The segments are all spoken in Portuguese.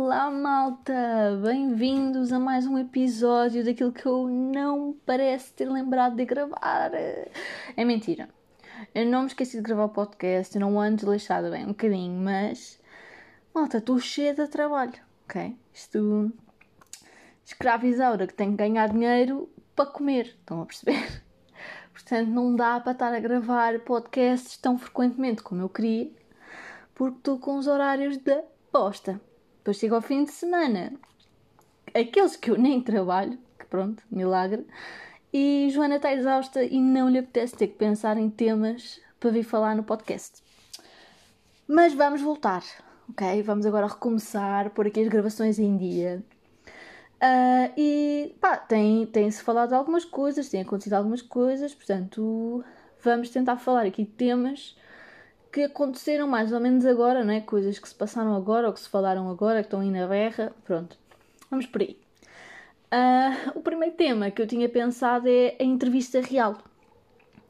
Olá, malta! Bem-vindos a mais um episódio daquilo que eu não parece ter lembrado de gravar. É mentira. Eu não me esqueci de gravar o podcast, não ando desleixada bem um bocadinho, mas. Malta, estou cheia de trabalho, ok? Isto. Escravizaura que tem que ganhar dinheiro para comer, estão a perceber? Portanto, não dá para estar a gravar podcasts tão frequentemente como eu queria, porque estou com os horários da bosta. Depois chega ao fim de semana, aqueles que eu nem trabalho, que pronto, milagre, e Joana está exausta e não lhe apetece ter que pensar em temas para vir falar no podcast. Mas vamos voltar, ok? Vamos agora recomeçar, pôr aqui as gravações em dia. Uh, e pá, tem, tem-se falado de algumas coisas, tem acontecido algumas coisas, portanto, vamos tentar falar aqui de temas que aconteceram mais ou menos agora, não é? Coisas que se passaram agora ou que se falaram agora, que estão aí na berra. Pronto, vamos por aí. Uh, o primeiro tema que eu tinha pensado é a entrevista real,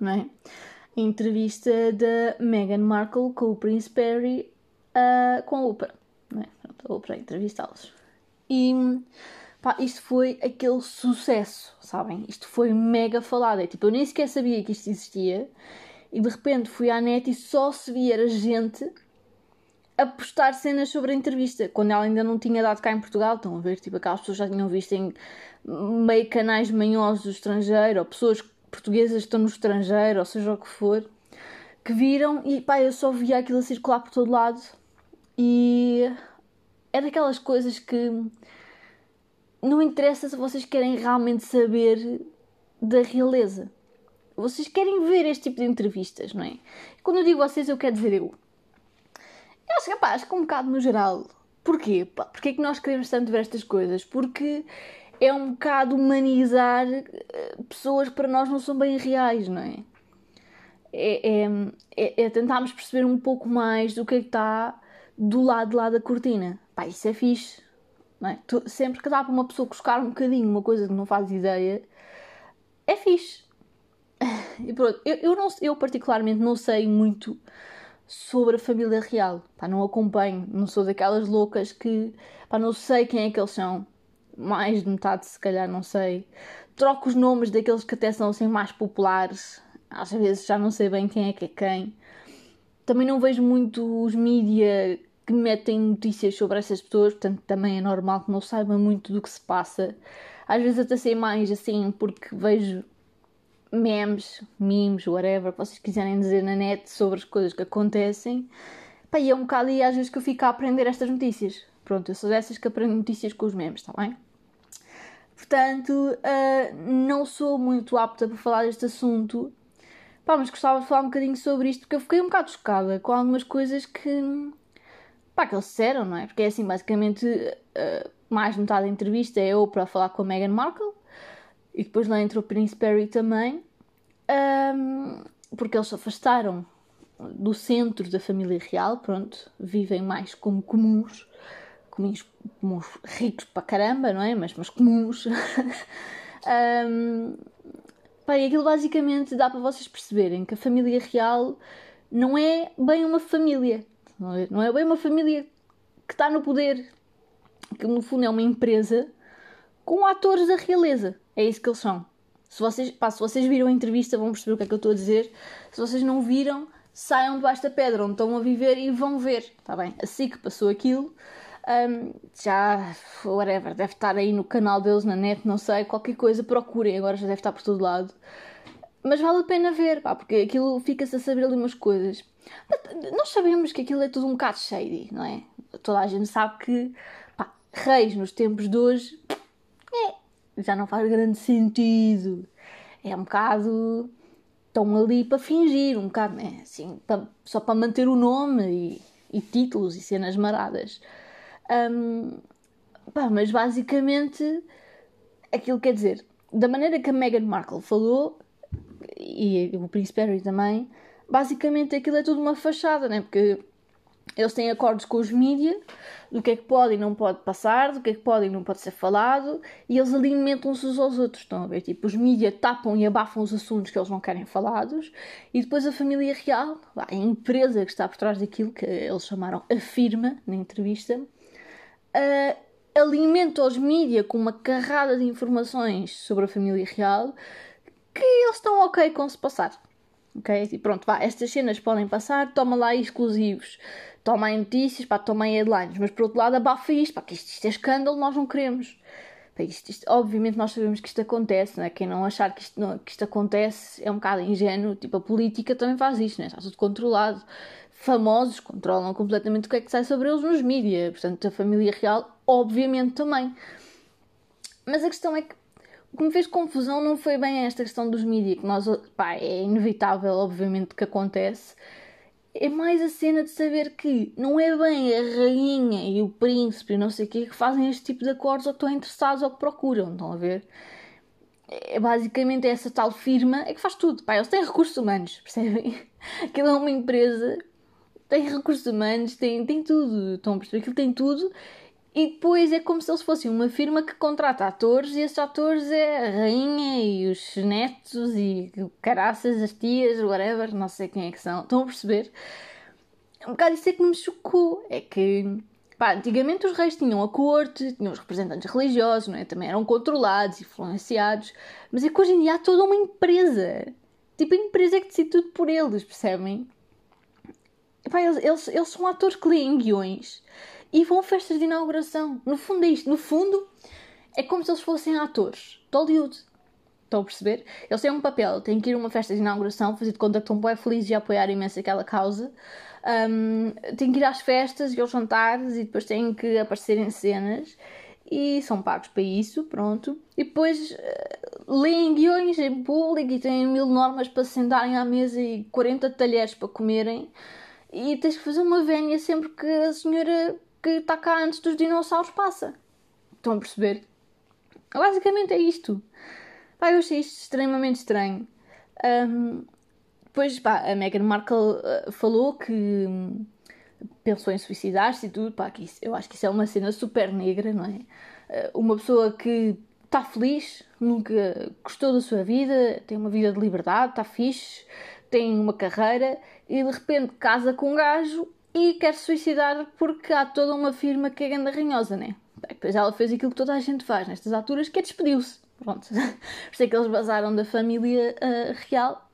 não é? A entrevista da Meghan Markle com o Prince Harry uh, com a Oprah, não é? Pronto, a Oprah entrevistá-los. E Pá, isto foi aquele sucesso, sabem? Isto foi mega falado. É tipo, eu nem sequer sabia que isto existia e de repente fui à net e só se via gente a postar cenas sobre a entrevista, quando ela ainda não tinha dado cá em Portugal. Estão a ver? Tipo, aquelas pessoas já tinham visto em meio canais manhosos do estrangeiro, ou pessoas portuguesas que estão no estrangeiro, ou seja o que for, que viram e pá, eu só via aquilo a circular por todo lado e é daquelas coisas que não interessa se vocês querem realmente saber da realeza. Vocês querem ver este tipo de entrevistas, não é? Quando eu digo vocês, eu quero dizer eu. Eu acho, rapaz, acho que um bocado no geral. Porquê? Pá, Porquê é que nós queremos tanto ver estas coisas? Porque é um bocado humanizar eh, pessoas que para nós não são bem reais, não é? É, é, é, é tentarmos perceber um pouco mais do que é que está do lado de lá da cortina. Pá, isso é fixe é? Tu, sempre que dá para uma pessoa buscar um bocadinho uma coisa que não faz ideia, é fixe. E pronto, eu, eu, não, eu particularmente não sei muito sobre a família real. Pá, não acompanho, não sou daquelas loucas que pá, não sei quem é que eles são. Mais de metade, se calhar, não sei. Troco os nomes daqueles que até são assim mais populares. Às vezes já não sei bem quem é que é quem. Também não vejo muito os mídia que metem notícias sobre essas pessoas, portanto também é normal que não saiba muito do que se passa. Às vezes até sei mais assim, porque vejo memes, memes, whatever, vocês quiserem dizer na net sobre as coisas que acontecem. Pá, e é um bocado aí às vezes que eu fico a aprender estas notícias. Pronto, eu sou dessas que aprendo notícias com os memes, está bem? Portanto, uh, não sou muito apta para falar deste assunto. Pá, mas gostava de falar um bocadinho sobre isto porque eu fiquei um bocado chocada com algumas coisas que pá, que eles disseram, não é? Porque é assim, basicamente, uh, mais metade da entrevista é eu para falar com a Meghan Markle e depois lá entrou o Prince Perry também, um, porque eles se afastaram do centro da família real, pronto, vivem mais como comuns, comuns, comuns ricos para caramba, não é? Mas, mas comuns. um, pá, e aquilo basicamente dá para vocês perceberem que a família real não é bem uma família, não é, não é bem uma família que está no poder, que no fundo é uma empresa com atores da realeza. É isso que eles são. Se vocês, pá, se vocês viram a entrevista, vão perceber o que é que eu estou a dizer. Se vocês não viram, saiam debaixo da pedra onde estão a viver e vão ver. Está bem? Assim que passou aquilo, um, já, whatever, deve estar aí no canal deles, na net, não sei, qualquer coisa, procurem, agora já deve estar por todo lado. Mas vale a pena ver, pá, porque aquilo fica-se a saber ali umas coisas. Mas nós sabemos que aquilo é tudo um bocado shady, não é? Toda a gente sabe que, pá, reis nos tempos de hoje, já não faz grande sentido. É um bocado. Estão ali para fingir, um bocado, né? Assim, para, só para manter o nome e, e títulos e cenas maradas. Um, pá, mas basicamente, aquilo quer dizer, da maneira que a Meghan Markle falou, e o Príncipe Harry também, basicamente aquilo é tudo uma fachada, né? Porque eles têm acordos com os mídias do que é que pode e não pode passar, do que é que pode e não pode ser falado, e eles alimentam-se uns aos outros, estão a ver? Tipo, os mídias tapam e abafam os assuntos que eles não querem falados, e depois a família real, a empresa que está por trás daquilo, que eles chamaram a firma na entrevista, uh, alimenta os mídias com uma carrada de informações sobre a família real que eles estão ok com se passar. Ok? E pronto, vá, estas cenas podem passar, toma lá exclusivos, toma aí notícias, pá, toma aí headlines, mas por outro lado abafa isto, pá, que isto, isto é escândalo, nós não queremos. Pá, isto, isto, obviamente nós sabemos que isto acontece, não é? Quem não achar que isto, não, que isto acontece é um bocado ingênuo, tipo, a política também faz isto, não é? Está tudo controlado. Famosos controlam completamente o que é que sai sobre eles nos mídias, portanto a família real, obviamente também. Mas a questão é que o que me fez confusão não foi bem esta questão dos mídias, que nós, pá, é inevitável, obviamente, que acontece. É mais a cena de saber que não é bem a rainha e o príncipe e não sei o quê que fazem este tipo de acordos ou que estão interessados ou que procuram, estão a ver? É basicamente essa tal firma é que faz tudo. Pá, eles têm recursos humanos, percebem? Aquilo é uma empresa, tem recursos humanos, tem, tem tudo, estão a perceber? Aquilo tem tudo e depois é como se eles fossem uma firma que contrata atores e esses atores é a rainha e os netos e caraças, as tias, whatever, não sei quem é que são. Estão a perceber? Um bocado isso é que me chocou. É que, pá, antigamente os reis tinham a corte, tinham os representantes religiosos, não é? Também eram controlados, influenciados. Mas é que hoje em dia há toda uma empresa. Tipo, a empresa é que decide tudo por eles, percebem? Epá, eles, eles, eles são atores que leem guiões e vão a festas de inauguração. No fundo é isto. No fundo é como se eles fossem atores de Hollywood. Estão a perceber? Eles têm um papel, têm que ir a uma festa de inauguração, fazer de conta que estão bem felizes e apoiar imenso aquela causa. Um, têm que ir às festas e aos jantares e depois têm que aparecer em cenas e são pagos para isso, pronto. E depois uh, leem guiões em público e têm mil normas para se sentarem à mesa e 40 talheres para comerem. E tens que fazer uma vénia sempre que a senhora que está cá antes dos dinossauros passa. Estão a perceber? Basicamente é isto. Pá, eu achei isto extremamente estranho. Um, depois, pá, a Meghan Markle uh, falou que um, pensou em suicidar-se e tudo. Pá, que isso, eu acho que isso é uma cena super negra, não é? Uh, uma pessoa que está feliz, nunca gostou da sua vida, tem uma vida de liberdade, está fixe, tem uma carreira e de repente casa com um gajo e quer se suicidar porque há toda uma firma que é ganda ranhosa, né? Depois ela fez aquilo que toda a gente faz nestas alturas, que é despediu-se. Pronto. Por isso é que eles vazaram da família uh, real.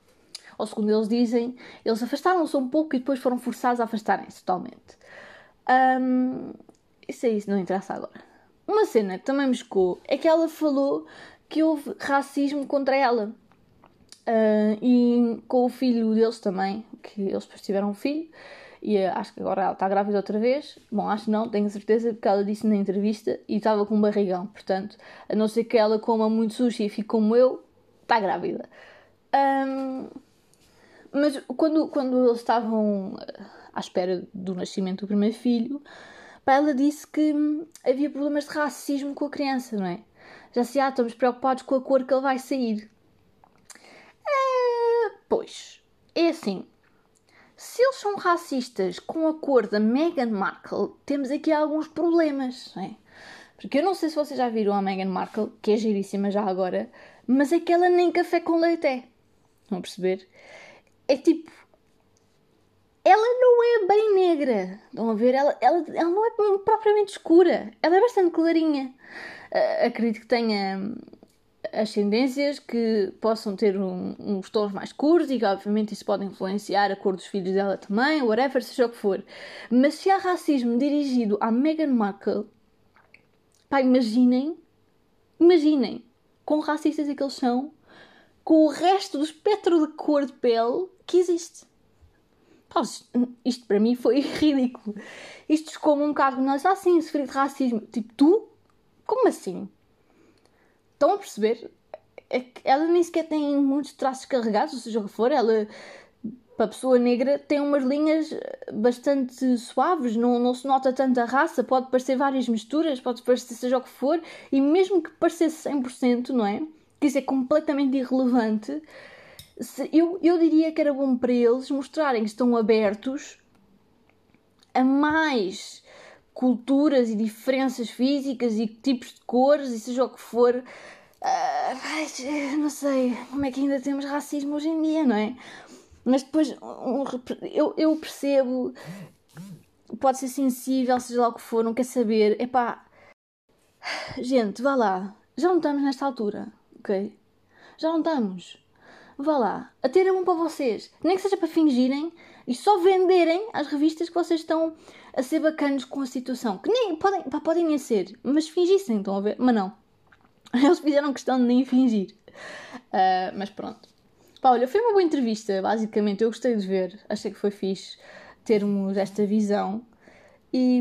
Ou segundo eles dizem, eles afastaram-se um pouco e depois foram forçados a afastarem-se totalmente. Um, isso é isso, não interessa agora. Uma cena que também me chocou é que ela falou que houve racismo contra ela. Uh, e com o filho deles também, que eles depois tiveram um filho e eh, acho que agora ela está grávida outra vez. Bom, acho não, tenho certeza, porque ela disse na entrevista e estava com um barrigão. Portanto, a não ser que ela coma muito sushi e fique como eu, está grávida. Um, mas quando, quando eles estavam eh, à espera do nascimento do primeiro filho, ela disse que havia problemas de racismo com a criança, não é? Já se há, estamos preocupados com a cor que ele vai sair. Uh, pois, é assim. Se eles são racistas com a cor da Meghan Markle, temos aqui alguns problemas, é? Porque eu não sei se vocês já viram a Meghan Markle, que é giríssima já agora, mas é que ela nem café com leite é. Vão perceber? É tipo. Ela não é bem negra. Estão a ver? Ela, ela, ela não é propriamente escura. Ela é bastante clarinha. Uh, acredito que tenha ascendências que possam ter um, uns tons mais curtos e que obviamente isso pode influenciar a cor dos filhos dela também, whatever, seja o que for. Mas se há racismo dirigido à Meghan Markle, pá, imaginem, imaginem, quão racistas é que eles são com o resto do espectro de cor de pele que existe. Pá, isto para mim foi ridículo. Isto como um bocado, nós assim, sofrer de racismo. Tipo, tu? Como assim? Estão a perceber? É ela nem sequer tem muitos traços carregados, ou seja o que for, ela para a pessoa negra tem umas linhas bastante suaves, não, não se nota tanta raça, pode parecer várias misturas, pode parecer seja o que for, e mesmo que parecesse 100%, não é? Que isso é completamente irrelevante, se, eu, eu diria que era bom para eles mostrarem que estão abertos a mais culturas e diferenças físicas e tipos de cores e seja o que for. Uh, não sei como é que ainda temos racismo hoje em dia, não é? Mas depois eu, eu percebo pode ser sensível, seja lá o que for, não quer saber. Epá, gente, vá lá. Já não estamos nesta altura, ok? Já não estamos. Vá lá. A ter é bom para vocês. Nem que seja para fingirem e só venderem as revistas que vocês estão a ser bacanos com a situação. Que nem podem, pá, podem nem ser, mas fingissem, estão a ver? Mas não. Eles fizeram questão de nem fingir. Uh, mas pronto. Pá, olha, foi uma boa entrevista, basicamente. Eu gostei de ver. Achei que foi fixe termos esta visão. E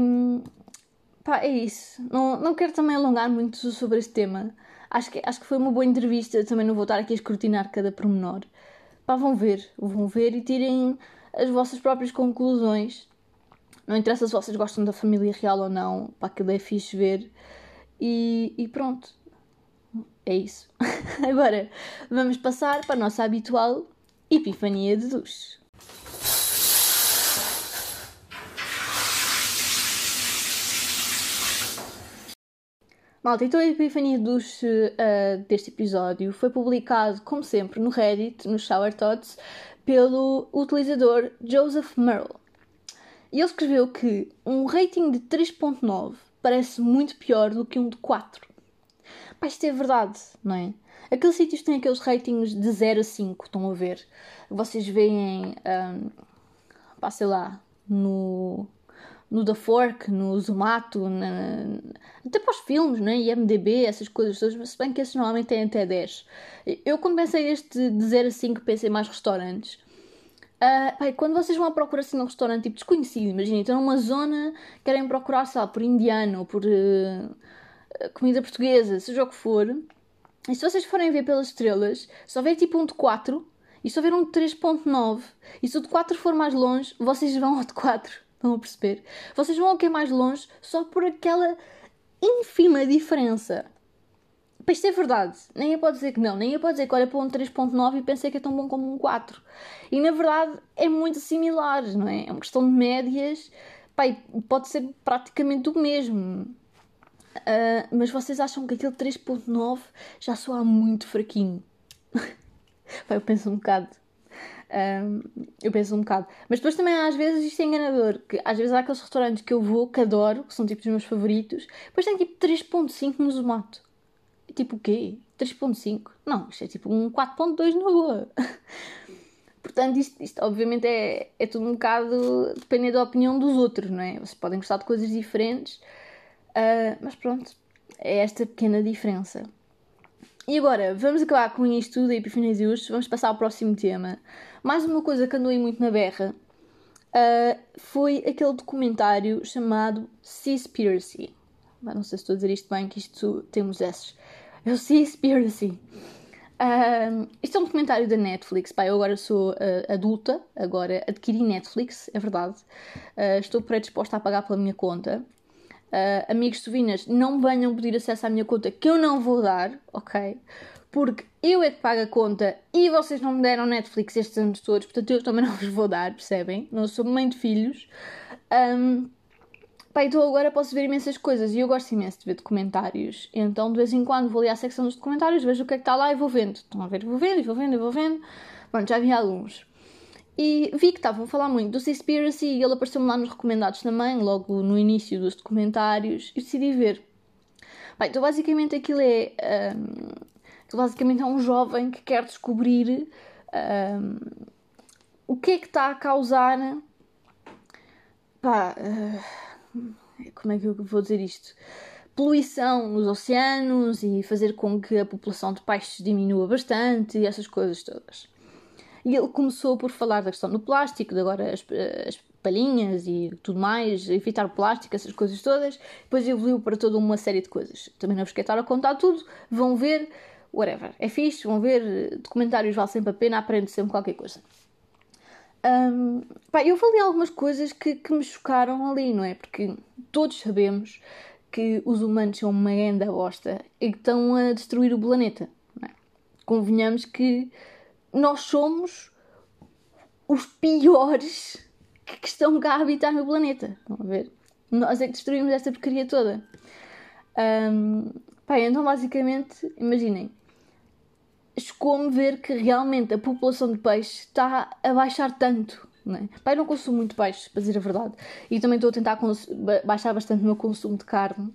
pá, é isso. Não, não quero também alongar muito sobre este tema. Acho que, acho que foi uma boa entrevista. Também não vou estar aqui a escrutinar cada pormenor. Pá, vão ver. Vão ver e tirem as vossas próprias conclusões. Não interessa se vocês gostam da família real ou não. Pá, aquilo é fixe ver. E, e pronto. É isso. Agora vamos passar para a nossa habitual epifania de duche. Malta, então a epifania de uh, deste episódio foi publicado, como sempre, no Reddit, no Shower Thoughts, pelo utilizador Joseph Merle. E ele escreveu que um rating de 3.9 parece muito pior do que um de 4. Pá, isto é verdade, não é? Aqueles sítios têm aqueles ratings de 0 a 5, estão a ver? Vocês veem, um, pá, sei lá, no, no The Fork, no Zomato, na, até para os filmes, né? IMDB, essas coisas todas, se bem que esses normalmente têm até 10. Eu quando pensei este de 0 a 5 pensei mais restaurantes. Uh, pai, quando vocês vão à procura assim num restaurante tipo desconhecido, imaginem, estão numa zona, querem procurar, sei lá, por indiano, por uh, comida portuguesa, seja o que for, e se vocês forem ver pelas estrelas, se houver tipo um de 4, e se houver um de 3.9, e se o de 4 for mais longe, vocês vão ao de 4, estão a perceber? Vocês vão ao que é mais longe só por aquela ínfima diferença. Para isto é verdade. Nem pode dizer que não. Nem pode dizer que olha para um 3.9 e pensei que é tão bom como um 4. E na verdade é muito similar, não é? É uma questão de médias. Pai, pode ser praticamente o mesmo. Uh, mas vocês acham que aquele 3.9 já soa muito fraquinho? Eu penso um bocado. Uh, eu penso um bocado. Mas depois também às vezes isto é enganador. Que às vezes há aqueles restaurantes que eu vou, que adoro, que são tipo os meus favoritos. Depois tem tipo 3.5 no Zomato. Tipo o quê? 3.5? Não, isto é tipo um 4.2 na boa. Portanto, isto, isto, obviamente é, é tudo um bocado dependendo da opinião dos outros, não é? Vocês podem gostar de coisas diferentes, uh, mas pronto, é esta pequena diferença. E agora, vamos acabar com isto tudo, a Epifania de hoje, vamos passar ao próximo tema. Mais uma coisa que andou aí muito na berra uh, foi aquele documentário chamado Seaspiracy. Não sei se estou a dizer isto bem, que isto temos esses. É o Seaspiracy. Uh, isto é um documentário da Netflix. Pá, eu agora sou uh, adulta, agora adquiri Netflix, é verdade. Uh, estou predisposta a pagar pela minha conta. Uh, amigos sovinas, não venham pedir acesso à minha conta que eu não vou dar, ok? Porque eu é que pago a conta e vocês não me deram Netflix estes anos todos, portanto eu também não vos vou dar, percebem? Não sou mãe de filhos. Um, Pá, então agora posso ver imensas coisas e eu gosto imenso de ver documentários. Então de vez em quando vou ali à secção dos documentários, vejo o que é que está lá e vou vendo. Estão a ver, vou vendo, e vou vendo, e vou vendo. Pronto, já vi alguns. E vi que estavam a falar muito do Seaspiracy e ele apareceu-me lá nos recomendados também, logo no início dos documentários, e decidi ver. Bem, então basicamente aquilo é. Um, basicamente é um jovem que quer descobrir um, o que é que está a causar. Pá. Uh, como é que eu vou dizer isto? Poluição nos oceanos e fazer com que a população de peixes diminua bastante e essas coisas todas. E ele começou por falar da questão do plástico, de agora as, as palhinhas e tudo mais, evitar o plástico, essas coisas todas. Depois evoluiu para toda uma série de coisas. Também não vos quero estar a contar tudo, vão ver, whatever. É fixe, vão ver, documentários vale sempre a pena, aprende sempre qualquer coisa. Um, pá, eu falei algumas coisas que, que me chocaram ali, não é? Porque todos sabemos que os humanos são uma grande bosta e que estão a destruir o planeta. É? Convenhamos que nós somos os piores que estão cá a habitar no planeta. Estão a ver? Nós é que destruímos esta porcaria toda. Um, então basicamente, imaginem, chocou-me ver que realmente a população de peixe está a baixar tanto. não é? Não consumo muito peixe, para dizer a verdade. E também estou a tentar baixar bastante o meu consumo de carne.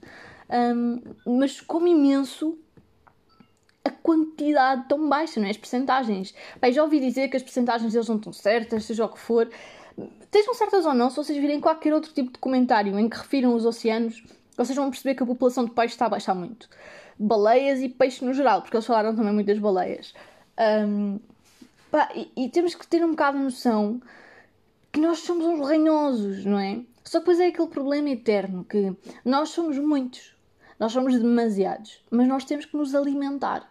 Um, mas como imenso quantidade tão baixa, não é? As percentagens. Bem, já ouvi dizer que as percentagens deles não estão certas, seja o que for. Estejam certas ou não, se vocês virem qualquer outro tipo de comentário em que refiram os oceanos, vocês vão perceber que a população de peixe está a baixar muito. Baleias e peixe no geral, porque eles falaram também muito das baleias. Um, pá, e, e, temos que ter um bocado a noção que nós somos uns ranhosos, não é? Só que depois é aquele problema eterno que nós somos muitos, nós somos demasiados, mas nós temos que nos alimentar.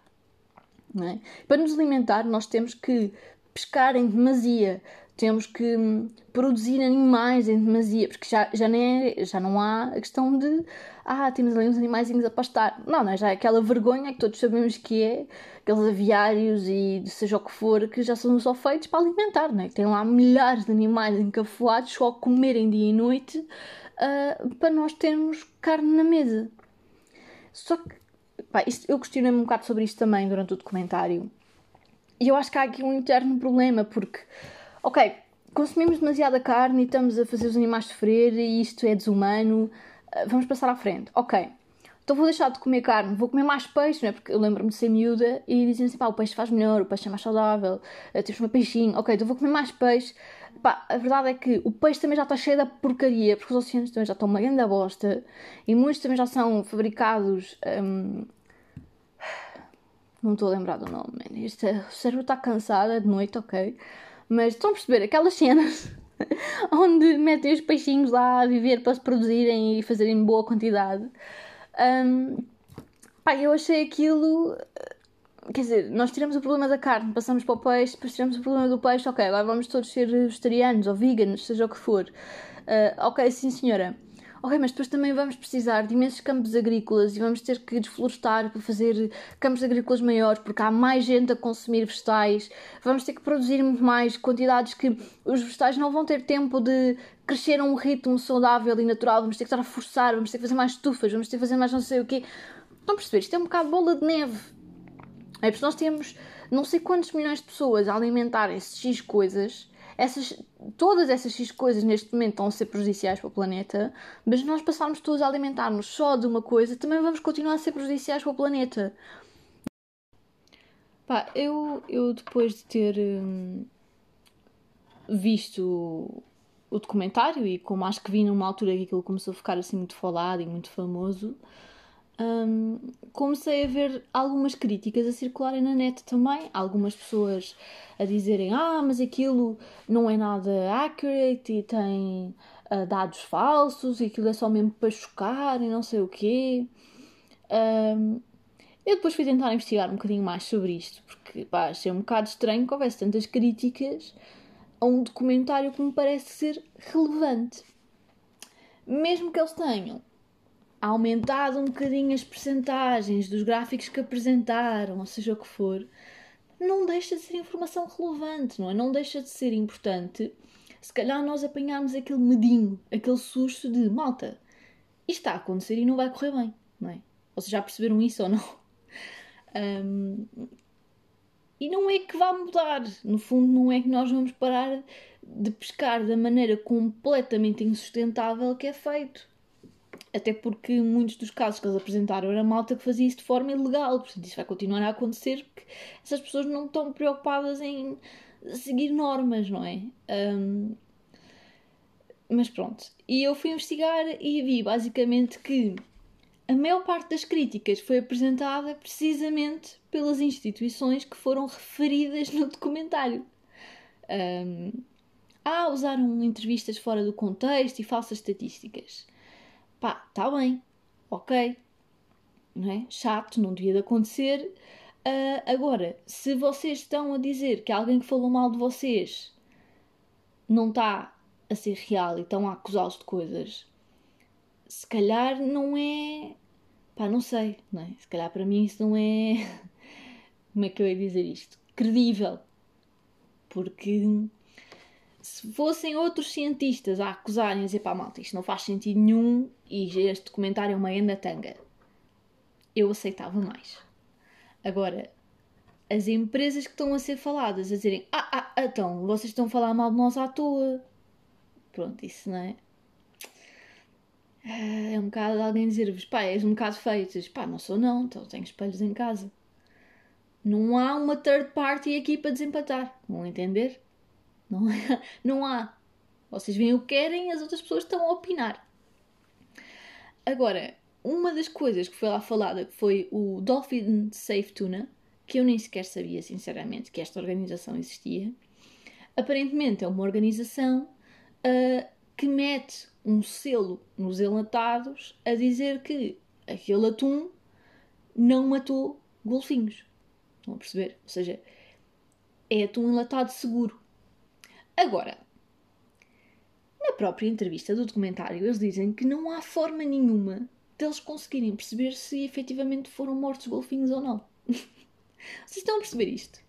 É? Para nos alimentar, nós temos que pescar em demasia, temos que hum, produzir animais em demasia, porque já, já, nem é, já não há a questão de ah, temos ali uns animaizinhos a pastar. Não, não é já é aquela vergonha que todos sabemos que é, aqueles aviários e seja o que for, que já são só feitos para alimentar, não é? Tem lá milhares de animais encafuados só a comerem dia e noite uh, para nós termos carne na mesa. Só que pá, isto, eu questionei-me um bocado sobre isto também durante o documentário. E eu acho que há aqui um interno problema, porque, ok, consumimos demasiada carne e estamos a fazer os animais sofrer e isto é desumano, ah, vamos passar à frente. Ok, então vou deixar de comer carne, vou comer mais peixe, não é? Porque eu lembro-me de ser miúda e diziam assim, pá, o peixe faz melhor, o peixe é mais saudável, ah, temos um peixinho, ok, então vou comer mais peixe. Pá, a verdade é que o peixe também já está cheio da porcaria, porque os oceanos também já estão uma grande bosta e muitos também já são fabricados. Hum, não estou a lembrar do nome, man. Este, o cérebro está cansado, é de noite, ok. Mas estão a perceber aquelas cenas onde metem os peixinhos lá a viver para se produzirem e fazerem boa quantidade. Um, pá, eu achei aquilo quer dizer, nós tiramos o problema da carne, passamos para o peixe, depois tiramos o problema do peixe, ok, agora vamos todos ser vegetarianos ou veganos, seja o que for. Uh, ok, sim senhora. Ok, mas depois também vamos precisar de imensos campos agrícolas e vamos ter que desflorestar para fazer campos agrícolas maiores porque há mais gente a consumir vegetais. Vamos ter que produzir muito mais quantidades que os vegetais não vão ter tempo de crescer a um ritmo saudável e natural. Vamos ter que estar a forçar, vamos ter que fazer mais estufas, vamos ter que fazer mais não sei o quê. Estão a perceber? Isto é um bocado bola de neve é porque nós temos não sei quantos milhões de pessoas a alimentarem-se X coisas. Essas, todas essas coisas neste momento estão a ser prejudiciais para o planeta, mas nós passarmos todos a alimentar-nos só de uma coisa, também vamos continuar a ser prejudiciais para o planeta. Pá, eu, eu depois de ter hum, visto o documentário e como acho que vi numa altura que aquilo começou a ficar assim muito falado e muito famoso, um, comecei a ver algumas críticas a circularem na net também. Algumas pessoas a dizerem: Ah, mas aquilo não é nada accurate e tem uh, dados falsos e aquilo é só mesmo para chocar e não sei o quê. Um, eu depois fui tentar investigar um bocadinho mais sobre isto, porque pá, achei um bocado estranho que houvesse tantas críticas a um documentário que me parece ser relevante. Mesmo que eles tenham aumentado um bocadinho as percentagens dos gráficos que apresentaram, ou seja o que for, não deixa de ser informação relevante, não é? Não deixa de ser importante. Se calhar nós apanharmos aquele medinho, aquele susto de malta, isto está a acontecer e não vai correr bem, não é? Vocês já perceberam isso ou não? Um, e não é que vá mudar, no fundo, não é que nós vamos parar de pescar da maneira completamente insustentável que é feito. Até porque muitos dos casos que eles apresentaram era malta que fazia isso de forma ilegal. Portanto, isso vai continuar a acontecer porque essas pessoas não estão preocupadas em seguir normas, não é? Um, mas pronto. E eu fui investigar e vi basicamente que a maior parte das críticas foi apresentada precisamente pelas instituições que foram referidas no documentário. Um, ah, usaram entrevistas fora do contexto e falsas estatísticas. Pá, está bem, ok, não é? Chato, não devia de acontecer. Uh, agora, se vocês estão a dizer que alguém que falou mal de vocês não está a ser real e estão a acusá-los de coisas, se calhar não é. pá, não sei, não é? Se calhar para mim isso não é. Como é que eu ia dizer isto? Credível. Porque se fossem outros cientistas a acusarem, a dizer pá, malta, isto não faz sentido nenhum e este documentário é uma enda tanga, eu aceitava mais. Agora, as empresas que estão a ser faladas a dizerem ah, ah, então, vocês estão a falar mal de nós à toa. Pronto, isso não é? Ah, é um bocado alguém dizer-vos, pá, és um bocado feio. Dizes, pá, não sou não, então tenho espelhos em casa. Não há uma third party aqui para desempatar. Vão entender? Não, é, não há. Vocês veem o que querem as outras pessoas estão a opinar. Agora, uma das coisas que foi lá falada foi o Dolphin Safe Tuna, que eu nem sequer sabia, sinceramente, que esta organização existia. Aparentemente é uma organização uh, que mete um selo nos enlatados a dizer que aquele atum não matou golfinhos. Estão a perceber? Ou seja, é atum enlatado seguro. Agora, na própria entrevista do documentário, eles dizem que não há forma nenhuma deles conseguirem perceber se efetivamente foram mortos golfinhos ou não. Vocês estão a perceber isto?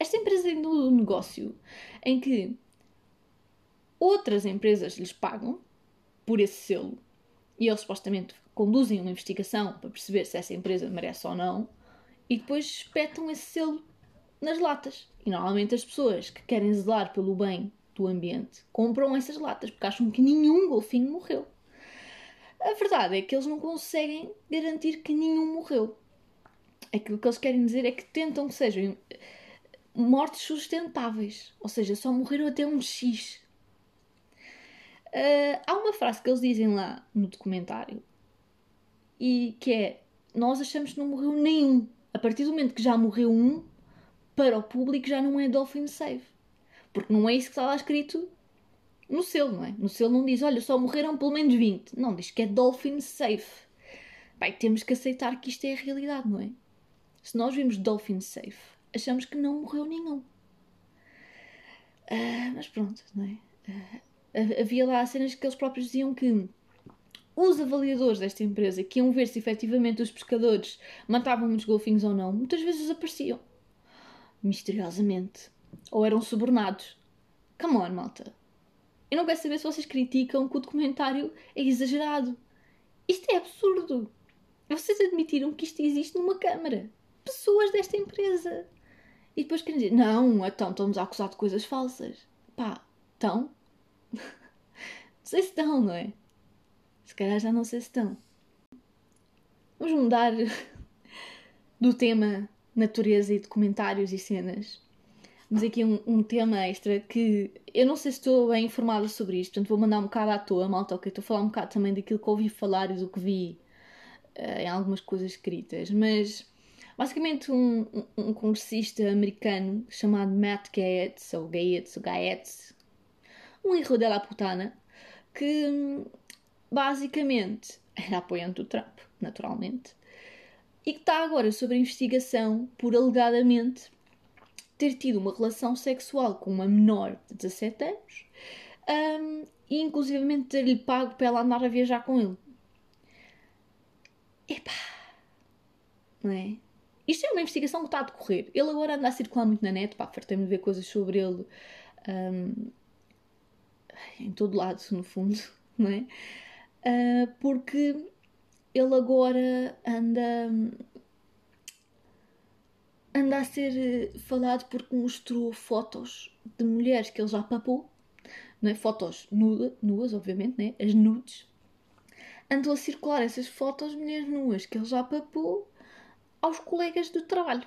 Esta empresa tem um negócio em que outras empresas lhes pagam por esse selo e eles supostamente conduzem uma investigação para perceber se essa empresa merece ou não e depois espetam esse selo nas latas. E normalmente as pessoas que querem zelar pelo bem do ambiente compram essas latas porque acham que nenhum golfinho morreu. A verdade é que eles não conseguem garantir que nenhum morreu. Aquilo que eles querem dizer é que tentam que sejam mortes sustentáveis, ou seja, só morreram até um X. Uh, há uma frase que eles dizem lá no documentário e que é: Nós achamos que não morreu nenhum. A partir do momento que já morreu um, para o público já não é Dolphin Safe. Porque não é isso que está lá escrito no selo, não é? No selo não diz, olha, só morreram pelo menos 20. Não, diz que é Dolphin Safe. Bem, temos que aceitar que isto é a realidade, não é? Se nós vimos Dolphin Safe, achamos que não morreu nenhum. Uh, mas pronto, não é? Uh, havia lá cenas que eles próprios diziam que os avaliadores desta empresa que iam ver se efetivamente os pescadores matavam muitos golfinhos ou não, muitas vezes desapareciam. Misteriosamente. Ou eram subornados. Come on, malta. Eu não quero saber se vocês criticam que o documentário é exagerado. Isto é absurdo. Vocês admitiram que isto existe numa câmara. Pessoas desta empresa. E depois querem dizer, não, então estão-nos a acusar de coisas falsas. Pá, estão? não sei se estão, não é? Se calhar já não sei se estão. Vamos mudar do tema natureza e documentários e cenas. Mas aqui um, um, tema extra que eu não sei se estou bem informada sobre isto, portanto vou mandar um bocado à toa, malta, ok? Estou a falar um bocado também daquilo que ouvi falar e do que vi uh, em algumas coisas escritas, mas basicamente um, um, um congressista americano chamado Matt Gaetz, ou Gaetz, ou Gaetz, um hijo de la putana, que basicamente era apoiante do Trump, naturalmente, e que está agora sob investigação por alegadamente ter tido uma relação sexual com uma menor de 17 anos um, e inclusivamente ter-lhe pago para ela andar a viajar com ele. Epá! Não é? Isto é uma investigação que está a decorrer. Ele agora anda a circular muito na net, pá, fartei-me de ver coisas sobre ele um, em todo lado, no fundo, não é? Uh, porque ele agora anda anda a ser eh, falado porque mostrou fotos de mulheres que ele já papou, não é? Fotos nuda, nuas, obviamente, né? As nudes. Andou a circular essas fotos de mulheres nuas que ele já papou aos colegas do trabalho.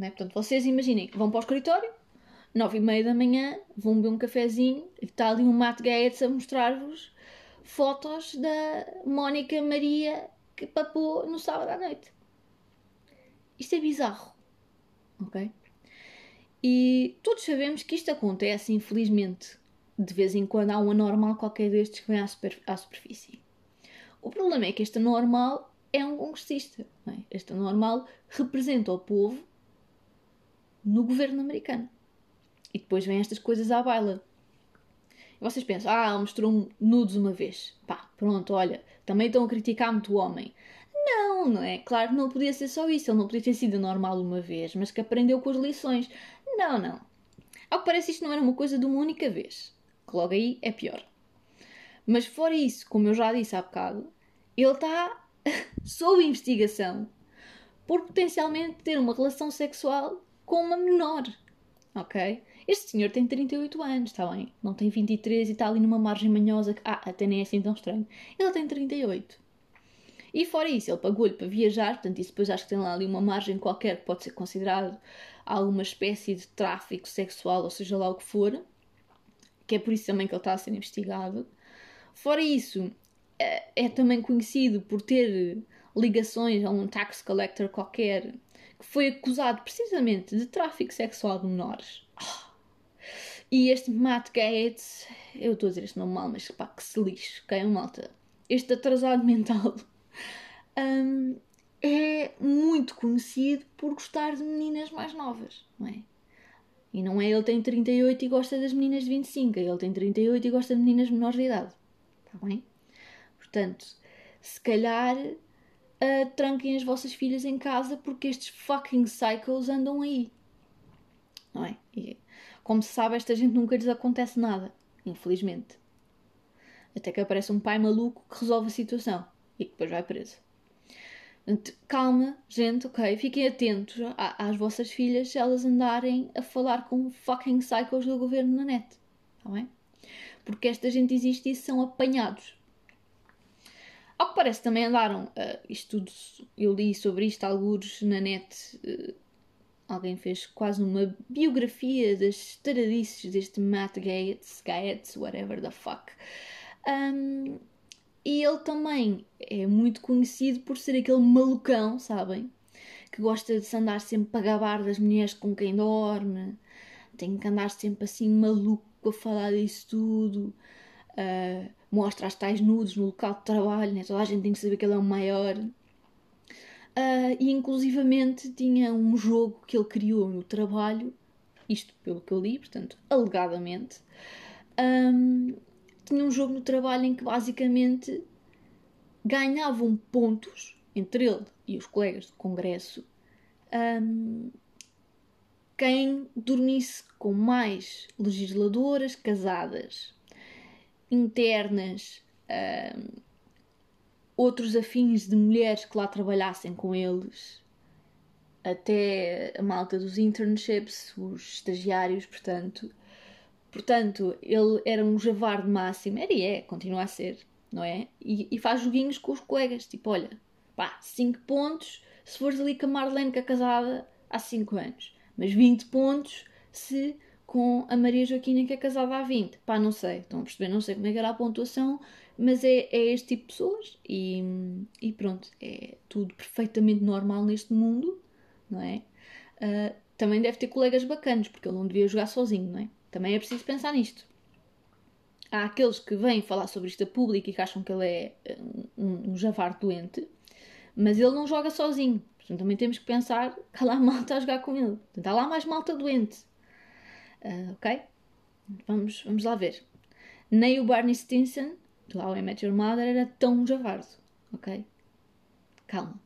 É? Portanto, vocês imaginem, vão para o escritório, nove e meia da manhã, vão beber um cafezinho está ali um Matt Gaetz a mostrar-vos fotos da Mónica Maria que papou no sábado à noite. Isto é bizarro, ok? E todos sabemos que isto acontece, infelizmente. De vez em quando há um anormal qualquer destes que vem à, super, à superfície. O problema é que este anormal é um congressista. É? Este anormal representa o povo no governo americano. E depois vêm estas coisas à baila. E vocês pensam, ah, mostrou nudes uma vez. Pá, pronto, olha, também estão a criticar muito o homem. Não, não é? Claro que não podia ser só isso. Ele não podia ter sido normal uma vez, mas que aprendeu com as lições. Não, não. Ao que parece, isto não era uma coisa de uma única vez. Que logo aí é pior. Mas fora isso, como eu já disse há bocado, ele está sob investigação por potencialmente ter uma relação sexual com uma menor. ok? Este senhor tem 38 anos, está bem? Não tem 23 e está ali numa margem manhosa que, ah, até nem é assim tão estranho. Ele tem 38. E fora isso, ele pagou-lhe para viajar, portanto, isso depois acho que tem lá ali uma margem qualquer que pode ser considerado alguma espécie de tráfico sexual, ou seja lá o que for, que é por isso também que ele está a ser investigado. Fora isso, é, é também conhecido por ter ligações a um tax collector qualquer que foi acusado precisamente de tráfico sexual de menores. E este Matt Gates, eu estou a dizer este nome mal, mas pá, que se lixe, ok, malta? Este atrasado mental um, é muito conhecido por gostar de meninas mais novas, não é? E não é ele tem 38 e gosta das meninas de 25, é ele tem 38 e gosta de meninas menores de idade. Está bem? Portanto, se calhar uh, tranquem as vossas filhas em casa porque estes fucking psychos andam aí. Não é? E, como se sabe, esta gente nunca lhes acontece nada, infelizmente. Até que aparece um pai maluco que resolve a situação e que depois vai preso. Calma, gente, ok? Fiquem atentos às vossas filhas se elas andarem a falar com fucking psychos do governo na net. Está bem? Porque esta gente existe e são apanhados. Ao que parece, também andaram. Uh, isto tudo, eu li sobre isto alguns na net. Uh, alguém fez quase uma biografia das taradices deste Matt Gaetz, Gaetz, whatever the fuck. Um, e ele também é muito conhecido por ser aquele malucão, sabem? Que gosta de se andar sempre para gabar das mulheres com quem dorme, tem que andar sempre assim maluco a falar disso tudo, uh, mostra as tais nudes no local de trabalho, né? toda a gente tem que saber que ele é o maior. Uh, e inclusivamente tinha um jogo que ele criou no trabalho, isto pelo que eu li, portanto, alegadamente. Um, tinha um jogo no trabalho em que basicamente ganhavam pontos entre ele e os colegas do congresso um, quem dormisse com mais legisladoras casadas, internas, um, outros afins de mulheres que lá trabalhassem com eles, até a malta dos internships, os estagiários, portanto, Portanto, ele era um javarde máximo, era e é, continua a ser, não é? E, e, faz joguinhos com os colegas, tipo, olha, pá, 5 pontos. Se fores ali com a Marlene que é casada há 5 anos, mas 20 pontos se com a Maria Joaquina que é casada há 20. Pá, não sei, estão a perceber, não sei como é que era a pontuação, mas é, é este tipo de pessoas e, e pronto, é tudo perfeitamente normal neste mundo, não é? Uh, também deve ter colegas bacanas, porque ele não devia jogar sozinho, não é? Também é preciso pensar nisto. Há aqueles que vêm falar sobre isto a público e que acham que ele é eh, um, um javar doente, mas ele não joga sozinho. Portanto, também temos que pensar que há lá malta a jogar com ele. Portanto, há lá mais malta doente. Uh, ok? Vamos, vamos lá ver. Nem o Barney Stinson, do How I Met Your Mother, era tão javardo. Ok? Calma.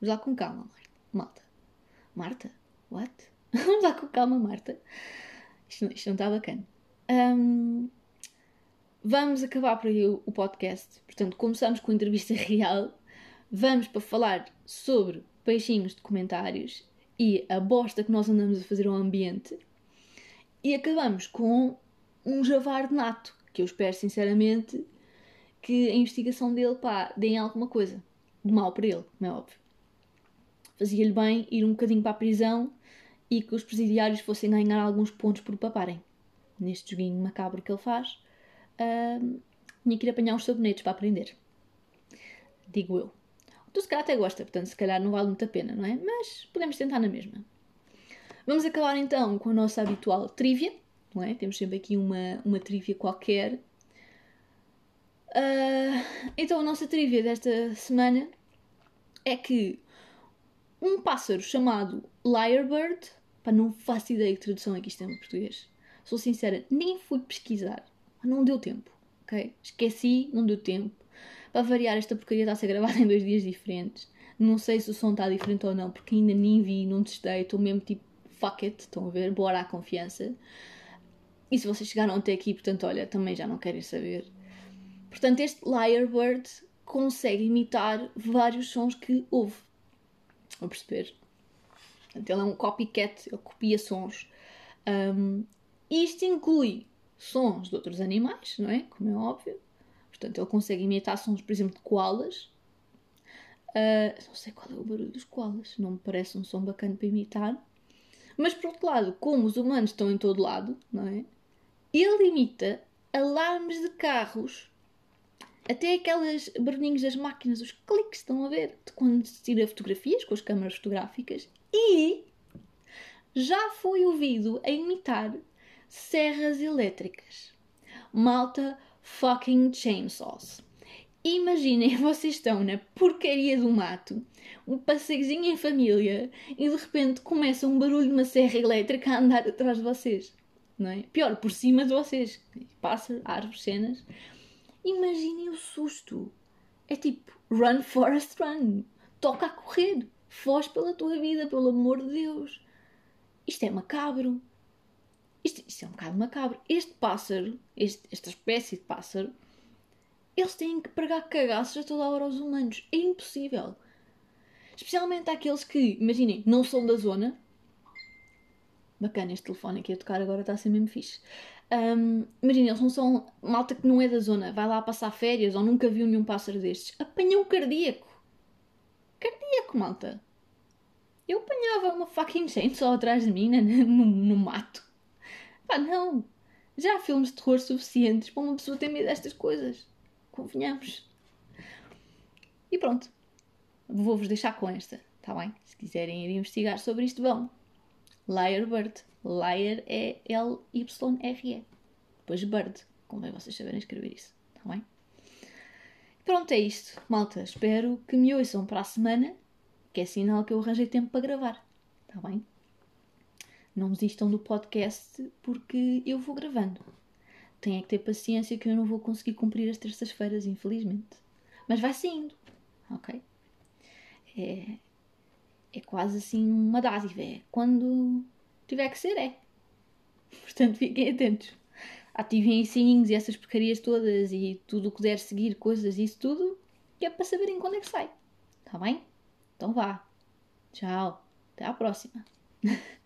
Vamos lá com calma, malta. Marta? What? vamos lá com calma, Marta. Isto, isto não está bacana. Um, vamos acabar por aí o, o podcast. Portanto, começamos com a entrevista real. Vamos para falar sobre peixinhos de comentários e a bosta que nós andamos a fazer ao ambiente. E acabamos com um javar de nato, que eu espero sinceramente que a investigação dele, pá, dê alguma coisa de mal para ele, como é óbvio. Fazia-lhe bem ir um bocadinho para a prisão e que os presidiários fossem ganhar alguns pontos por paparem. Neste joguinho macabro que ele faz, uh, tinha que ir apanhar uns sabonetes para aprender. Digo eu. Tu se calhar até gosta, portanto se calhar não vale muito a pena, não é? Mas podemos tentar na mesma. Vamos acabar então com a nossa habitual trivia, não é? Temos sempre aqui uma, uma trivia qualquer. Uh, então a nossa trivia desta semana é que um pássaro chamado Lyrebird Pá, não faço ideia que tradução é que isto é em português. Sou sincera, nem fui pesquisar. Não deu tempo, ok? Esqueci, não deu tempo. Para variar, esta porcaria está a ser gravada em dois dias diferentes. Não sei se o som está diferente ou não, porque ainda nem vi, não testei. Estou mesmo tipo, fuck it, estão a ver? Bora à confiança. E se vocês chegaram até aqui, portanto, olha, também já não querem saber. Portanto, este Lyrebird consegue imitar vários sons que houve. Vou perceber? Portanto, ele é um copycat, ele copia sons. Um, isto inclui sons de outros animais, não é? Como é óbvio. Portanto, ele consegue imitar sons, por exemplo, de koalas. Uh, não sei qual é o barulho dos koalas, não me parece um som bacana para imitar. Mas, por outro lado, como os humanos estão em todo lado, não é? Ele imita alarmes de carros, até aquelas barulhinhos das máquinas, os cliques, estão a ver? De quando se tira fotografias com as câmaras fotográficas. E já foi ouvido a imitar serras elétricas. Malta fucking chainsaws. Imaginem, vocês estão na porcaria do mato, um passeiozinho em família e de repente começa um barulho de uma serra elétrica a andar atrás de vocês. Não é? Pior, por cima de vocês. Pássaros, árvores, cenas. Imaginem o susto. É tipo, run, Forest, run. Toca a correr. Foge pela tua vida, pelo amor de Deus. Isto é macabro. Isto, isto é um bocado macabro. Este pássaro, este, esta espécie de pássaro, eles têm que pregar cagaços a toda a hora aos humanos. É impossível. Especialmente aqueles que, imaginem, não são da zona. Bacana este telefone aqui a tocar agora está a ser mesmo fixe. Um, eles não são malta que não é da zona, vai lá passar férias ou nunca viu nenhum pássaro destes. Apanham um cardíaco. Cardíaco, malta. Eu apanhava uma fucking só atrás de mim no, no mato. Pá, não. Já há filmes de terror suficientes para uma pessoa ter medo destas coisas. Convenhamos. E pronto. Vou-vos deixar com esta, tá bem? Se quiserem ir investigar sobre isto, vão. Liar Liar é L-Y-R-E. Depois Bird. Convém vocês saberem escrever isso, tá bem? Pronto, é isto. Malta, espero que me ouçam para a semana, que é sinal que eu arranjei tempo para gravar, tá bem? Não desistam do podcast porque eu vou gravando. Tenho que ter paciência que eu não vou conseguir cumprir as terças-feiras, infelizmente. Mas vai saindo, ok? É, é quase assim uma dádiva. É quando tiver que ser, é. Portanto, fiquem atentos. Ativem aí sininhos e essas porcarias todas e tudo o que der seguir, coisas, isso tudo, que é para saberem quando é que sai. Tá bem? Então vá. Tchau. Até à próxima.